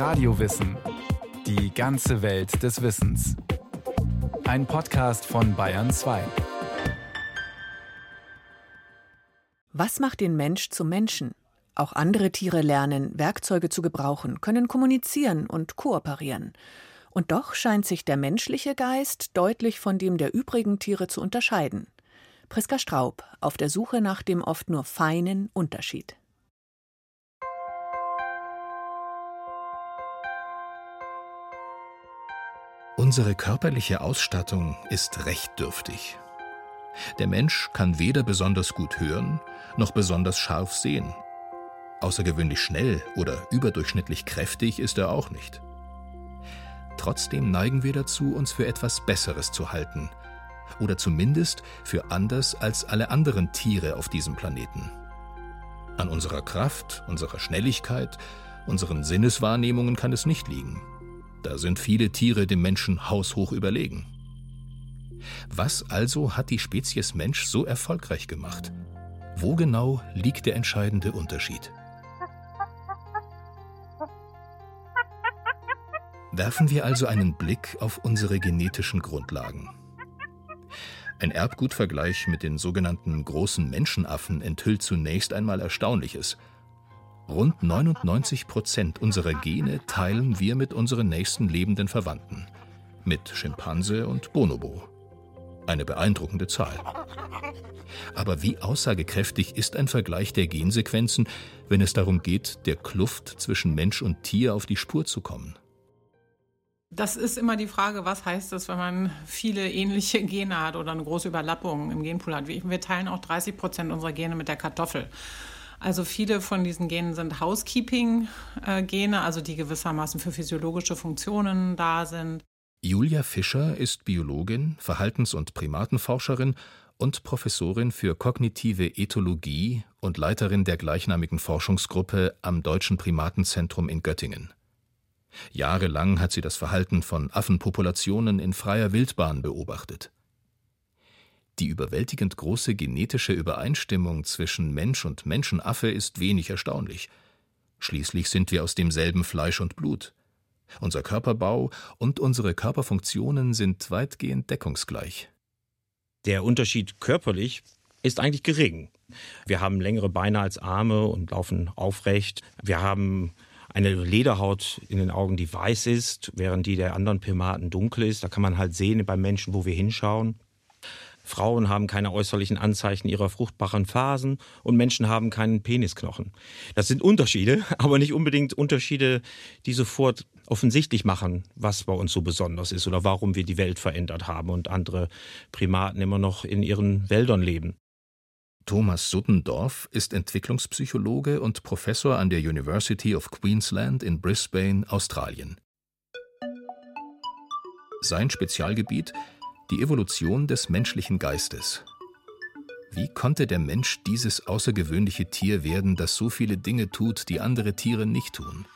Radiowissen. Die ganze Welt des Wissens. Ein Podcast von Bayern 2. Was macht den Mensch zum Menschen? Auch andere Tiere lernen, Werkzeuge zu gebrauchen, können kommunizieren und kooperieren. Und doch scheint sich der menschliche Geist deutlich von dem der übrigen Tiere zu unterscheiden. Priska Straub auf der Suche nach dem oft nur feinen Unterschied. Unsere körperliche Ausstattung ist recht dürftig. Der Mensch kann weder besonders gut hören noch besonders scharf sehen. Außergewöhnlich schnell oder überdurchschnittlich kräftig ist er auch nicht. Trotzdem neigen wir dazu, uns für etwas Besseres zu halten oder zumindest für anders als alle anderen Tiere auf diesem Planeten. An unserer Kraft, unserer Schnelligkeit, unseren Sinneswahrnehmungen kann es nicht liegen. Da sind viele Tiere dem Menschen haushoch überlegen. Was also hat die Spezies Mensch so erfolgreich gemacht? Wo genau liegt der entscheidende Unterschied? Werfen wir also einen Blick auf unsere genetischen Grundlagen. Ein Erbgutvergleich mit den sogenannten großen Menschenaffen enthüllt zunächst einmal Erstaunliches – Rund 99 Prozent unserer Gene teilen wir mit unseren nächsten lebenden Verwandten, mit Schimpanse und Bonobo. Eine beeindruckende Zahl. Aber wie aussagekräftig ist ein Vergleich der Gensequenzen, wenn es darum geht, der Kluft zwischen Mensch und Tier auf die Spur zu kommen? Das ist immer die Frage, was heißt das, wenn man viele ähnliche Gene hat oder eine große Überlappung im Genpool hat. Wir teilen auch 30 Prozent unserer Gene mit der Kartoffel. Also viele von diesen Genen sind Housekeeping-Gene, also die gewissermaßen für physiologische Funktionen da sind. Julia Fischer ist Biologin, Verhaltens- und Primatenforscherin und Professorin für kognitive Ethologie und Leiterin der gleichnamigen Forschungsgruppe am Deutschen Primatenzentrum in Göttingen. Jahrelang hat sie das Verhalten von Affenpopulationen in freier Wildbahn beobachtet. Die überwältigend große genetische Übereinstimmung zwischen Mensch und Menschenaffe ist wenig erstaunlich. Schließlich sind wir aus demselben Fleisch und Blut. Unser Körperbau und unsere Körperfunktionen sind weitgehend deckungsgleich. Der Unterschied körperlich ist eigentlich gering. Wir haben längere Beine als Arme und laufen aufrecht. Wir haben eine Lederhaut in den Augen, die weiß ist, während die der anderen Primaten dunkel ist. Da kann man halt sehen beim Menschen, wo wir hinschauen. Frauen haben keine äußerlichen Anzeichen ihrer fruchtbaren Phasen und Menschen haben keinen Penisknochen. Das sind Unterschiede, aber nicht unbedingt Unterschiede, die sofort offensichtlich machen, was bei uns so besonders ist oder warum wir die Welt verändert haben und andere Primaten immer noch in ihren Wäldern leben. Thomas Suttendorf ist Entwicklungspsychologe und Professor an der University of Queensland in Brisbane, Australien. Sein Spezialgebiet die Evolution des menschlichen Geistes. Wie konnte der Mensch dieses außergewöhnliche Tier werden, das so viele Dinge tut, die andere Tiere nicht tun?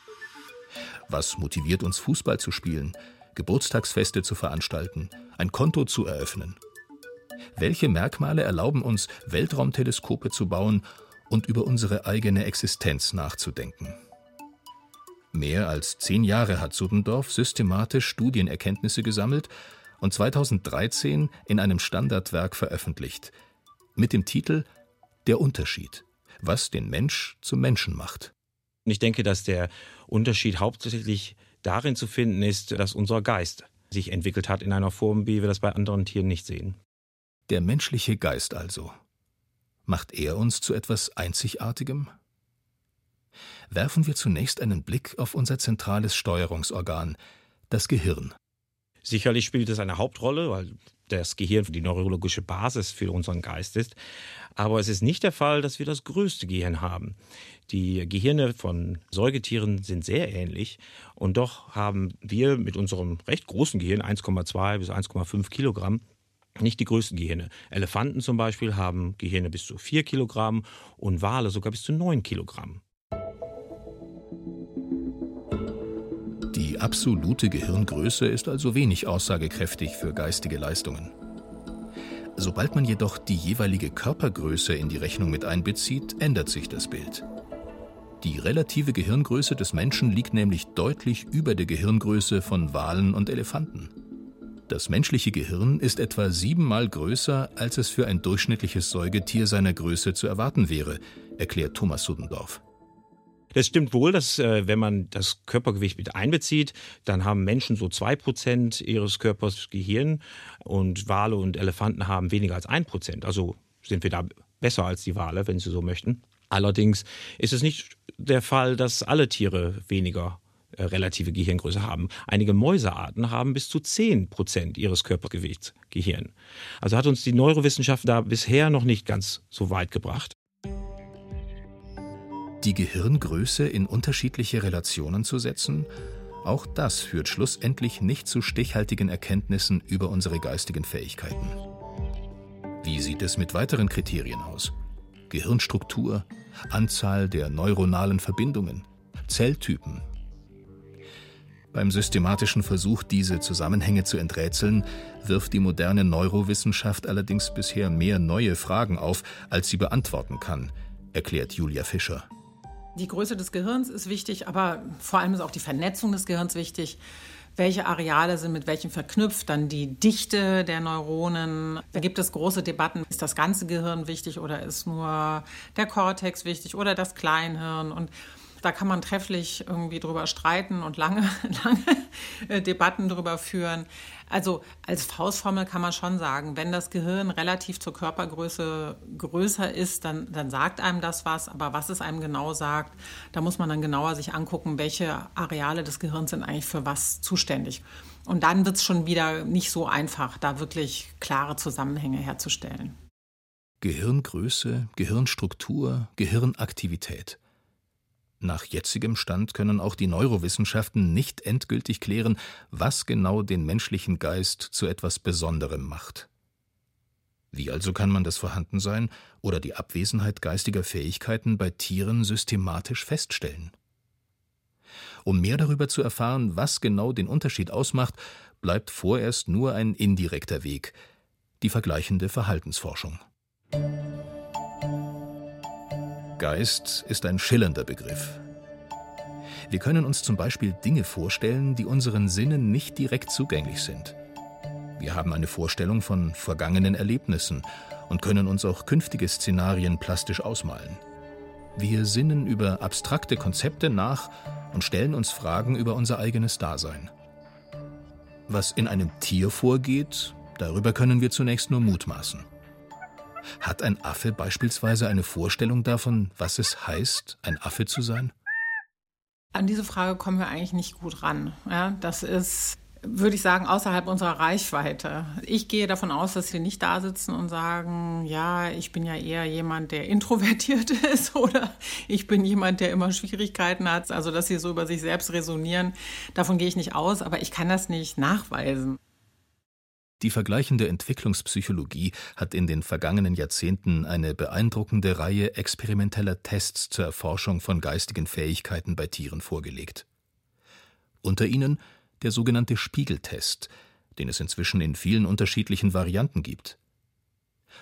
Was motiviert uns, Fußball zu spielen, Geburtstagsfeste zu veranstalten, ein Konto zu eröffnen? Welche Merkmale erlauben uns, Weltraumteleskope zu bauen und über unsere eigene Existenz nachzudenken? Mehr als zehn Jahre hat Suddendorf systematisch Studienerkenntnisse gesammelt und 2013 in einem Standardwerk veröffentlicht, mit dem Titel Der Unterschied, was den Mensch zum Menschen macht. Ich denke, dass der Unterschied hauptsächlich darin zu finden ist, dass unser Geist sich entwickelt hat in einer Form, wie wir das bei anderen Tieren nicht sehen. Der menschliche Geist also. Macht er uns zu etwas Einzigartigem? Werfen wir zunächst einen Blick auf unser zentrales Steuerungsorgan, das Gehirn. Sicherlich spielt es eine Hauptrolle, weil das Gehirn die neurologische Basis für unseren Geist ist. Aber es ist nicht der Fall, dass wir das größte Gehirn haben. Die Gehirne von Säugetieren sind sehr ähnlich und doch haben wir mit unserem recht großen Gehirn 1,2 bis 1,5 Kilogramm nicht die größten Gehirne. Elefanten zum Beispiel haben Gehirne bis zu 4 Kilogramm und Wale sogar bis zu 9 Kilogramm. Absolute Gehirngröße ist also wenig aussagekräftig für geistige Leistungen. Sobald man jedoch die jeweilige Körpergröße in die Rechnung mit einbezieht, ändert sich das Bild. Die relative Gehirngröße des Menschen liegt nämlich deutlich über der Gehirngröße von Walen und Elefanten. Das menschliche Gehirn ist etwa siebenmal größer, als es für ein durchschnittliches Säugetier seiner Größe zu erwarten wäre, erklärt Thomas Suddendorf. Das stimmt wohl, dass äh, wenn man das Körpergewicht mit einbezieht, dann haben Menschen so zwei Prozent ihres Körpers Gehirn und Wale und Elefanten haben weniger als ein Prozent. Also sind wir da besser als die Wale, wenn Sie so möchten. Allerdings ist es nicht der Fall, dass alle Tiere weniger äh, relative Gehirngröße haben. Einige Mäusearten haben bis zu 10 Prozent ihres Körpergewichts Gehirn. Also hat uns die Neurowissenschaft da bisher noch nicht ganz so weit gebracht. Die Gehirngröße in unterschiedliche Relationen zu setzen, auch das führt schlussendlich nicht zu stichhaltigen Erkenntnissen über unsere geistigen Fähigkeiten. Wie sieht es mit weiteren Kriterien aus? Gehirnstruktur, Anzahl der neuronalen Verbindungen, Zelltypen. Beim systematischen Versuch, diese Zusammenhänge zu enträtseln, wirft die moderne Neurowissenschaft allerdings bisher mehr neue Fragen auf, als sie beantworten kann, erklärt Julia Fischer. Die Größe des Gehirns ist wichtig, aber vor allem ist auch die Vernetzung des Gehirns wichtig. Welche Areale sind mit welchen verknüpft, dann die Dichte der Neuronen. Da gibt es große Debatten, ist das ganze Gehirn wichtig oder ist nur der Kortex wichtig oder das Kleinhirn? Und da kann man trefflich irgendwie drüber streiten und lange, lange äh, Debatten drüber führen. Also als Faustformel kann man schon sagen, wenn das Gehirn relativ zur Körpergröße größer ist, dann, dann sagt einem das was. Aber was es einem genau sagt, da muss man dann genauer sich angucken, welche Areale des Gehirns sind eigentlich für was zuständig. Und dann wird es schon wieder nicht so einfach, da wirklich klare Zusammenhänge herzustellen. Gehirngröße, Gehirnstruktur, Gehirnaktivität. Nach jetzigem Stand können auch die Neurowissenschaften nicht endgültig klären, was genau den menschlichen Geist zu etwas Besonderem macht. Wie also kann man das Vorhandensein oder die Abwesenheit geistiger Fähigkeiten bei Tieren systematisch feststellen? Um mehr darüber zu erfahren, was genau den Unterschied ausmacht, bleibt vorerst nur ein indirekter Weg, die vergleichende Verhaltensforschung. Geist ist ein schillernder Begriff. Wir können uns zum Beispiel Dinge vorstellen, die unseren Sinnen nicht direkt zugänglich sind. Wir haben eine Vorstellung von vergangenen Erlebnissen und können uns auch künftige Szenarien plastisch ausmalen. Wir sinnen über abstrakte Konzepte nach und stellen uns Fragen über unser eigenes Dasein. Was in einem Tier vorgeht, darüber können wir zunächst nur mutmaßen. Hat ein Affe beispielsweise eine Vorstellung davon, was es heißt, ein Affe zu sein? An diese Frage kommen wir eigentlich nicht gut ran. Ja, das ist, würde ich sagen, außerhalb unserer Reichweite. Ich gehe davon aus, dass wir nicht da sitzen und sagen, ja, ich bin ja eher jemand, der introvertiert ist oder ich bin jemand, der immer Schwierigkeiten hat. Also, dass sie so über sich selbst resonieren, davon gehe ich nicht aus, aber ich kann das nicht nachweisen. Die vergleichende Entwicklungspsychologie hat in den vergangenen Jahrzehnten eine beeindruckende Reihe experimenteller Tests zur Erforschung von geistigen Fähigkeiten bei Tieren vorgelegt. Unter ihnen der sogenannte Spiegeltest, den es inzwischen in vielen unterschiedlichen Varianten gibt.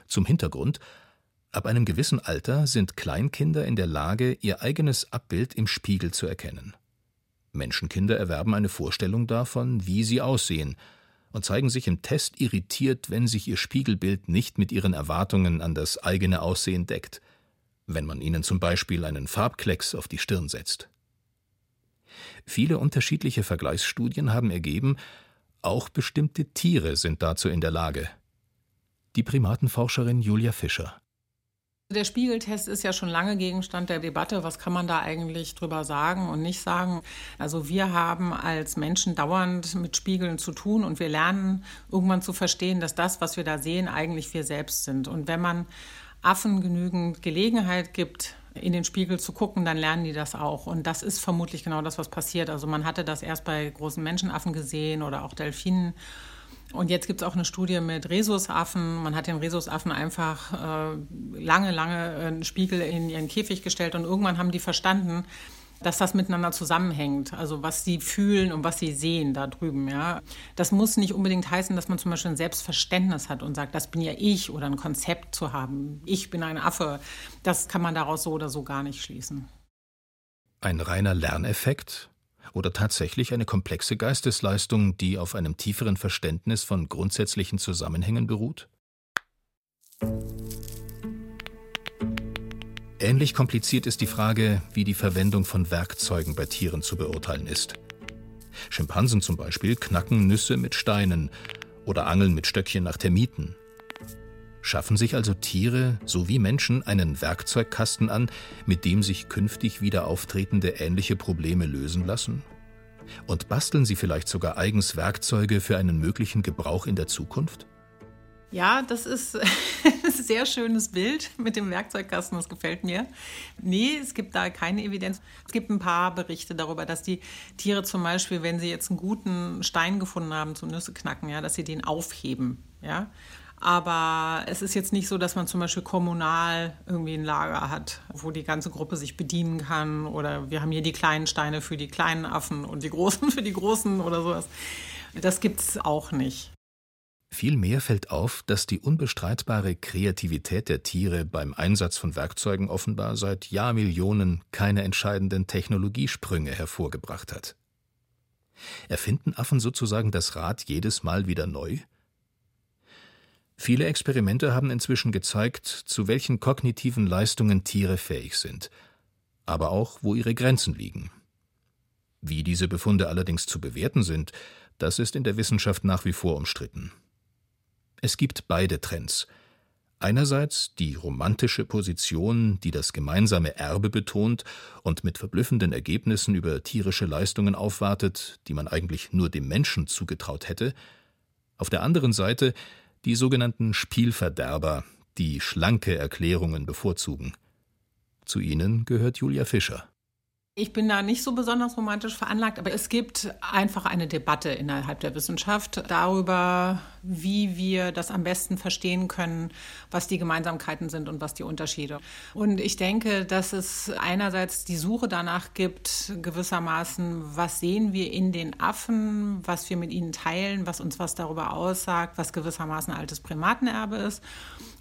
Zum Hintergrund Ab einem gewissen Alter sind Kleinkinder in der Lage, ihr eigenes Abbild im Spiegel zu erkennen. Menschenkinder erwerben eine Vorstellung davon, wie sie aussehen, und zeigen sich im Test irritiert, wenn sich ihr Spiegelbild nicht mit ihren Erwartungen an das eigene Aussehen deckt, wenn man ihnen zum Beispiel einen Farbklecks auf die Stirn setzt. Viele unterschiedliche Vergleichsstudien haben ergeben, auch bestimmte Tiere sind dazu in der Lage. Die Primatenforscherin Julia Fischer. Der Spiegeltest ist ja schon lange Gegenstand der Debatte. Was kann man da eigentlich drüber sagen und nicht sagen? Also wir haben als Menschen dauernd mit Spiegeln zu tun und wir lernen irgendwann zu verstehen, dass das, was wir da sehen, eigentlich wir selbst sind. Und wenn man Affen genügend Gelegenheit gibt, in den Spiegel zu gucken, dann lernen die das auch. Und das ist vermutlich genau das, was passiert. Also man hatte das erst bei großen Menschenaffen gesehen oder auch Delfinen. Und jetzt gibt es auch eine Studie mit Rhesusaffen. Man hat den Rhesusaffen einfach äh, lange, lange einen Spiegel in ihren Käfig gestellt und irgendwann haben die verstanden, dass das miteinander zusammenhängt. Also was sie fühlen und was sie sehen da drüben. Ja. Das muss nicht unbedingt heißen, dass man zum Beispiel ein Selbstverständnis hat und sagt, das bin ja ich oder ein Konzept zu haben. Ich bin ein Affe. Das kann man daraus so oder so gar nicht schließen. Ein reiner Lerneffekt oder tatsächlich eine komplexe Geistesleistung, die auf einem tieferen Verständnis von grundsätzlichen Zusammenhängen beruht? Ähnlich kompliziert ist die Frage, wie die Verwendung von Werkzeugen bei Tieren zu beurteilen ist. Schimpansen zum Beispiel knacken Nüsse mit Steinen oder angeln mit Stöckchen nach Termiten. Schaffen sich also Tiere sowie Menschen einen Werkzeugkasten an, mit dem sich künftig wieder auftretende ähnliche Probleme lösen lassen? Und basteln sie vielleicht sogar eigens Werkzeuge für einen möglichen Gebrauch in der Zukunft? Ja, das ist ein sehr schönes Bild mit dem Werkzeugkasten, das gefällt mir. Nee, es gibt da keine Evidenz. Es gibt ein paar Berichte darüber, dass die Tiere zum Beispiel, wenn sie jetzt einen guten Stein gefunden haben zum Nüsse knacken, ja, dass sie den aufheben. Ja? Aber es ist jetzt nicht so, dass man zum Beispiel kommunal irgendwie ein Lager hat, wo die ganze Gruppe sich bedienen kann. Oder wir haben hier die kleinen Steine für die kleinen Affen und die großen für die großen oder sowas. Das gibt es auch nicht. Vielmehr fällt auf, dass die unbestreitbare Kreativität der Tiere beim Einsatz von Werkzeugen offenbar seit Jahrmillionen keine entscheidenden Technologiesprünge hervorgebracht hat. Erfinden Affen sozusagen das Rad jedes Mal wieder neu? Viele Experimente haben inzwischen gezeigt, zu welchen kognitiven Leistungen Tiere fähig sind, aber auch, wo ihre Grenzen liegen. Wie diese Befunde allerdings zu bewerten sind, das ist in der Wissenschaft nach wie vor umstritten. Es gibt beide Trends. Einerseits die romantische Position, die das gemeinsame Erbe betont und mit verblüffenden Ergebnissen über tierische Leistungen aufwartet, die man eigentlich nur dem Menschen zugetraut hätte, auf der anderen Seite die sogenannten Spielverderber, die schlanke Erklärungen bevorzugen. Zu ihnen gehört Julia Fischer. Ich bin da nicht so besonders romantisch veranlagt, aber es gibt einfach eine Debatte innerhalb der Wissenschaft darüber, wie wir das am besten verstehen können, was die Gemeinsamkeiten sind und was die Unterschiede. Und ich denke, dass es einerseits die Suche danach gibt, gewissermaßen, was sehen wir in den Affen, was wir mit ihnen teilen, was uns was darüber aussagt, was gewissermaßen altes Primatenerbe ist.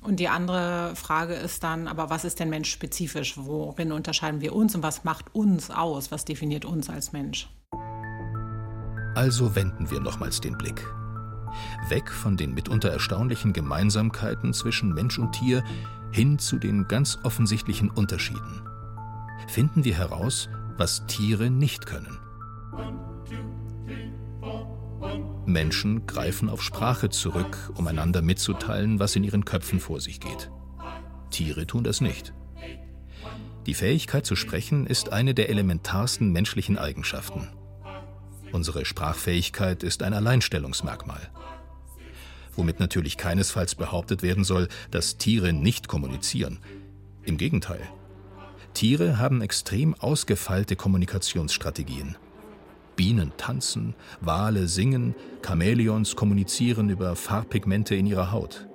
Und die andere Frage ist dann, aber was ist denn menschspezifisch? Worin unterscheiden wir uns und was macht uns aus? Was definiert uns als Mensch? Also wenden wir nochmals den Blick. Weg von den mitunter erstaunlichen Gemeinsamkeiten zwischen Mensch und Tier hin zu den ganz offensichtlichen Unterschieden. Finden wir heraus, was Tiere nicht können. Menschen greifen auf Sprache zurück, um einander mitzuteilen, was in ihren Köpfen vor sich geht. Tiere tun das nicht. Die Fähigkeit zu sprechen ist eine der elementarsten menschlichen Eigenschaften. Unsere Sprachfähigkeit ist ein Alleinstellungsmerkmal. Womit natürlich keinesfalls behauptet werden soll, dass Tiere nicht kommunizieren. Im Gegenteil. Tiere haben extrem ausgefeilte Kommunikationsstrategien. Bienen tanzen, Wale singen, Chamäleons kommunizieren über Farbpigmente in ihrer Haut.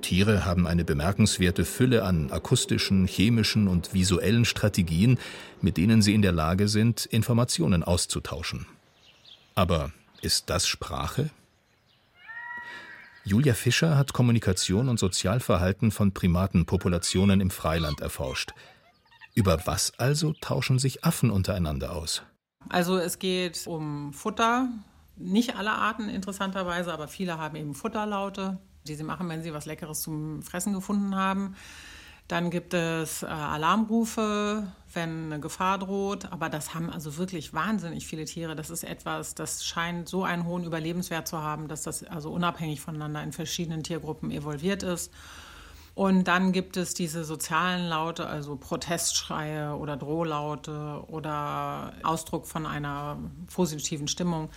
Tiere haben eine bemerkenswerte Fülle an akustischen, chemischen und visuellen Strategien, mit denen sie in der Lage sind, Informationen auszutauschen. Aber ist das Sprache? Julia Fischer hat Kommunikation und Sozialverhalten von Primatenpopulationen im Freiland erforscht. Über was also tauschen sich Affen untereinander aus? Also es geht um Futter. Nicht alle Arten interessanterweise, aber viele haben eben Futterlaute, die sie machen, wenn sie was Leckeres zum Fressen gefunden haben. Dann gibt es äh, Alarmrufe, wenn eine Gefahr droht. Aber das haben also wirklich wahnsinnig viele Tiere. Das ist etwas, das scheint so einen hohen Überlebenswert zu haben, dass das also unabhängig voneinander in verschiedenen Tiergruppen evolviert ist. Und dann gibt es diese sozialen Laute, also Protestschreie oder Drohlaute oder Ausdruck von einer positiven Stimmung.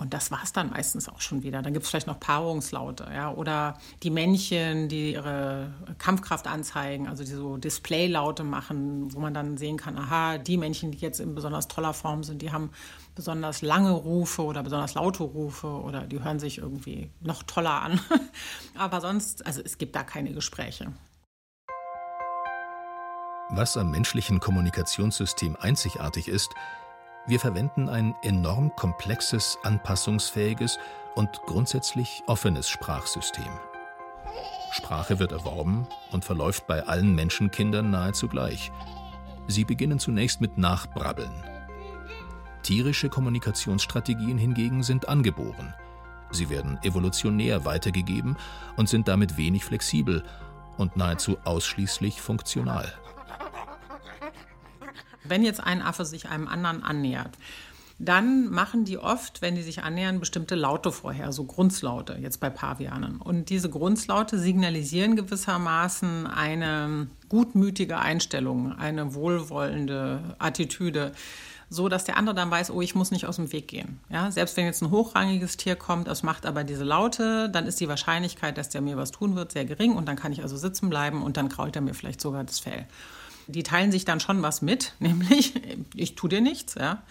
Und das war es dann meistens auch schon wieder. Dann gibt es vielleicht noch Paarungslaute, ja, oder die Männchen, die ihre Kampfkraft anzeigen, also die so Displaylaute machen, wo man dann sehen kann, aha, die Männchen, die jetzt in besonders toller Form sind, die haben besonders lange Rufe oder besonders laute Rufe oder die hören sich irgendwie noch toller an. Aber sonst, also es gibt da keine Gespräche. Was am menschlichen Kommunikationssystem einzigartig ist, wir verwenden ein enorm komplexes, anpassungsfähiges und grundsätzlich offenes Sprachsystem. Sprache wird erworben und verläuft bei allen Menschenkindern nahezu gleich. Sie beginnen zunächst mit Nachbrabbeln. Tierische Kommunikationsstrategien hingegen sind angeboren. Sie werden evolutionär weitergegeben und sind damit wenig flexibel und nahezu ausschließlich funktional. Wenn jetzt ein Affe sich einem anderen annähert, dann machen die oft, wenn die sich annähern, bestimmte Laute vorher, so Grunzlaute, jetzt bei Pavianen. Und diese Grunzlaute signalisieren gewissermaßen eine gutmütige Einstellung, eine wohlwollende Attitüde so dass der andere dann weiß, oh, ich muss nicht aus dem Weg gehen. Ja, selbst wenn jetzt ein hochrangiges Tier kommt, das macht aber diese Laute, dann ist die Wahrscheinlichkeit, dass der mir was tun wird, sehr gering und dann kann ich also sitzen bleiben und dann krault er mir vielleicht sogar das Fell. Die teilen sich dann schon was mit, nämlich ich tue dir nichts, ja.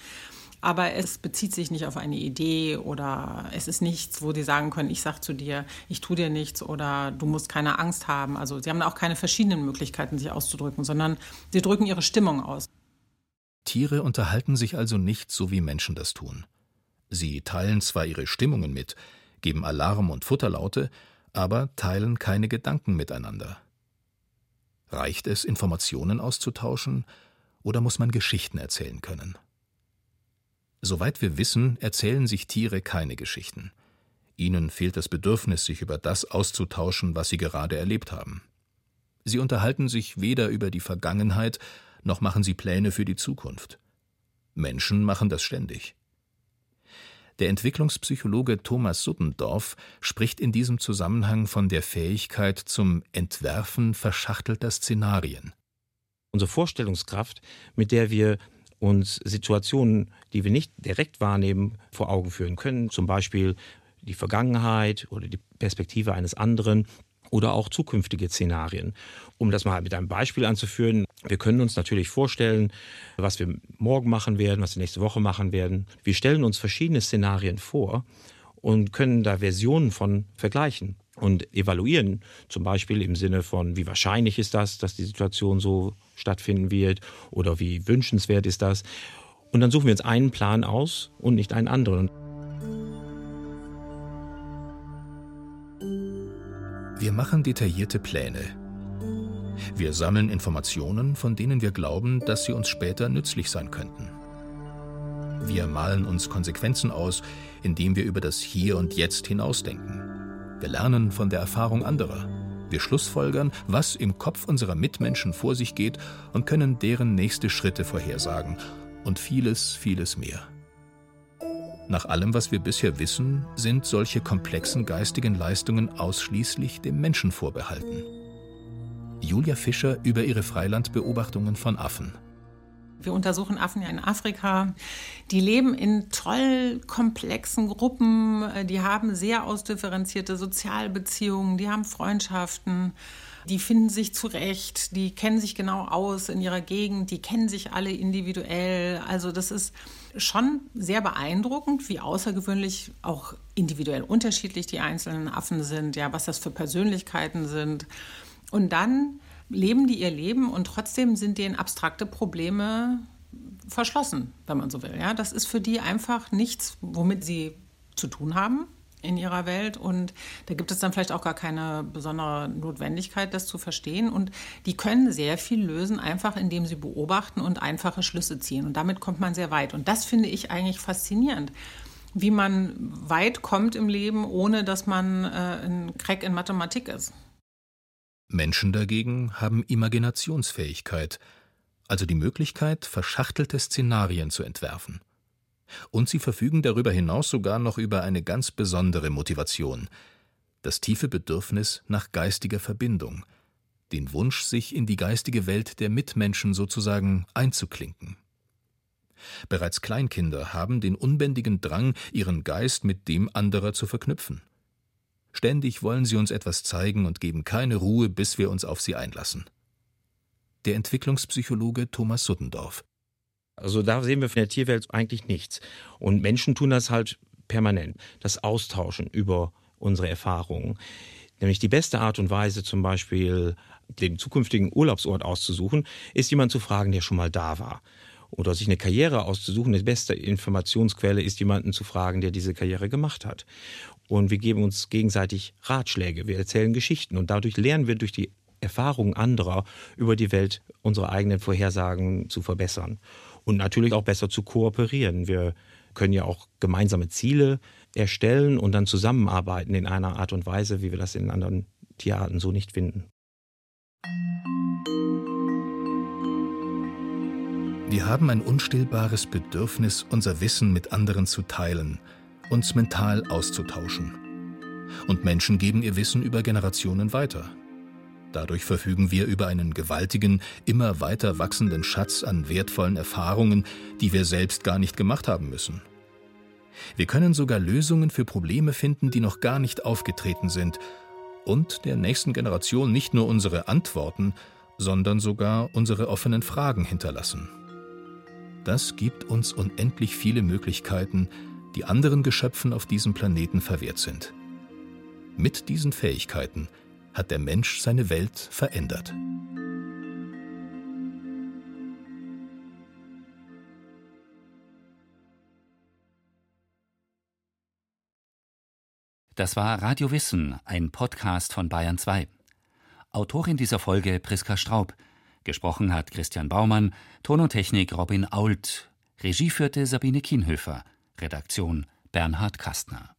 Aber es bezieht sich nicht auf eine Idee oder es ist nichts, wo die sagen können, ich sage zu dir, ich tue dir nichts oder du musst keine Angst haben. Also sie haben auch keine verschiedenen Möglichkeiten, sich auszudrücken, sondern sie drücken ihre Stimmung aus. Tiere unterhalten sich also nicht so wie Menschen das tun. Sie teilen zwar ihre Stimmungen mit, geben Alarm und Futterlaute, aber teilen keine Gedanken miteinander. Reicht es, Informationen auszutauschen, oder muss man Geschichten erzählen können? Soweit wir wissen, erzählen sich Tiere keine Geschichten. Ihnen fehlt das Bedürfnis, sich über das auszutauschen, was sie gerade erlebt haben. Sie unterhalten sich weder über die Vergangenheit noch machen sie Pläne für die Zukunft. Menschen machen das ständig. Der Entwicklungspsychologe Thomas Suttendorf spricht in diesem Zusammenhang von der Fähigkeit zum Entwerfen verschachtelter Szenarien. Unsere Vorstellungskraft, mit der wir uns Situationen, die wir nicht direkt wahrnehmen, vor Augen führen können, zum Beispiel die Vergangenheit oder die Perspektive eines anderen oder auch zukünftige Szenarien. Um das mal mit einem Beispiel anzuführen, wir können uns natürlich vorstellen, was wir morgen machen werden, was wir nächste Woche machen werden. Wir stellen uns verschiedene Szenarien vor und können da Versionen von vergleichen und evaluieren, zum Beispiel im Sinne von, wie wahrscheinlich ist das, dass die Situation so stattfinden wird oder wie wünschenswert ist das. Und dann suchen wir uns einen Plan aus und nicht einen anderen. Wir machen detaillierte Pläne. Wir sammeln Informationen, von denen wir glauben, dass sie uns später nützlich sein könnten. Wir malen uns Konsequenzen aus, indem wir über das Hier und Jetzt hinausdenken. Wir lernen von der Erfahrung anderer. Wir schlussfolgern, was im Kopf unserer Mitmenschen vor sich geht und können deren nächste Schritte vorhersagen und vieles, vieles mehr. Nach allem, was wir bisher wissen, sind solche komplexen geistigen Leistungen ausschließlich dem Menschen vorbehalten. Julia Fischer über ihre Freilandbeobachtungen von Affen. Wir untersuchen Affen ja in Afrika. Die leben in toll komplexen Gruppen. Die haben sehr ausdifferenzierte Sozialbeziehungen. Die haben Freundschaften. Die finden sich zurecht. Die kennen sich genau aus in ihrer Gegend. Die kennen sich alle individuell. Also das ist schon sehr beeindruckend, wie außergewöhnlich auch individuell unterschiedlich die einzelnen Affen sind, ja, was das für Persönlichkeiten sind. Und dann leben die ihr Leben und trotzdem sind denen abstrakte Probleme verschlossen, wenn man so will. Ja, das ist für die einfach nichts, womit sie zu tun haben in ihrer Welt und da gibt es dann vielleicht auch gar keine besondere Notwendigkeit, das zu verstehen und die können sehr viel lösen, einfach indem sie beobachten und einfache Schlüsse ziehen und damit kommt man sehr weit und das finde ich eigentlich faszinierend, wie man weit kommt im Leben, ohne dass man äh, ein Crack in Mathematik ist. Menschen dagegen haben Imaginationsfähigkeit, also die Möglichkeit, verschachtelte Szenarien zu entwerfen. Und sie verfügen darüber hinaus sogar noch über eine ganz besondere Motivation das tiefe Bedürfnis nach geistiger Verbindung, den Wunsch, sich in die geistige Welt der Mitmenschen sozusagen einzuklinken. Bereits Kleinkinder haben den unbändigen Drang, ihren Geist mit dem anderer zu verknüpfen. Ständig wollen sie uns etwas zeigen und geben keine Ruhe, bis wir uns auf sie einlassen. Der Entwicklungspsychologe Thomas Suttendorf also da sehen wir von der Tierwelt eigentlich nichts. Und Menschen tun das halt permanent. Das Austauschen über unsere Erfahrungen. Nämlich die beste Art und Weise, zum Beispiel den zukünftigen Urlaubsort auszusuchen, ist jemand zu fragen, der schon mal da war. Oder sich eine Karriere auszusuchen. Die beste Informationsquelle ist jemanden zu fragen, der diese Karriere gemacht hat. Und wir geben uns gegenseitig Ratschläge, wir erzählen Geschichten und dadurch lernen wir durch die Erfahrungen anderer über die Welt unsere eigenen Vorhersagen zu verbessern und natürlich auch besser zu kooperieren. Wir können ja auch gemeinsame Ziele erstellen und dann zusammenarbeiten in einer Art und Weise, wie wir das in anderen Tierarten so nicht finden. Wir haben ein unstillbares Bedürfnis, unser Wissen mit anderen zu teilen, uns mental auszutauschen. Und Menschen geben ihr Wissen über Generationen weiter. Dadurch verfügen wir über einen gewaltigen, immer weiter wachsenden Schatz an wertvollen Erfahrungen, die wir selbst gar nicht gemacht haben müssen. Wir können sogar Lösungen für Probleme finden, die noch gar nicht aufgetreten sind, und der nächsten Generation nicht nur unsere Antworten, sondern sogar unsere offenen Fragen hinterlassen. Das gibt uns unendlich viele Möglichkeiten, die anderen Geschöpfen auf diesem Planeten verwehrt sind. Mit diesen Fähigkeiten hat der Mensch seine Welt verändert. Das war Radio Wissen, ein Podcast von Bayern 2. Autorin dieser Folge Priska Straub. Gesprochen hat Christian Baumann, Ton und Technik Robin Ault, Regie führte Sabine Kienhöfer, Redaktion Bernhard Kastner.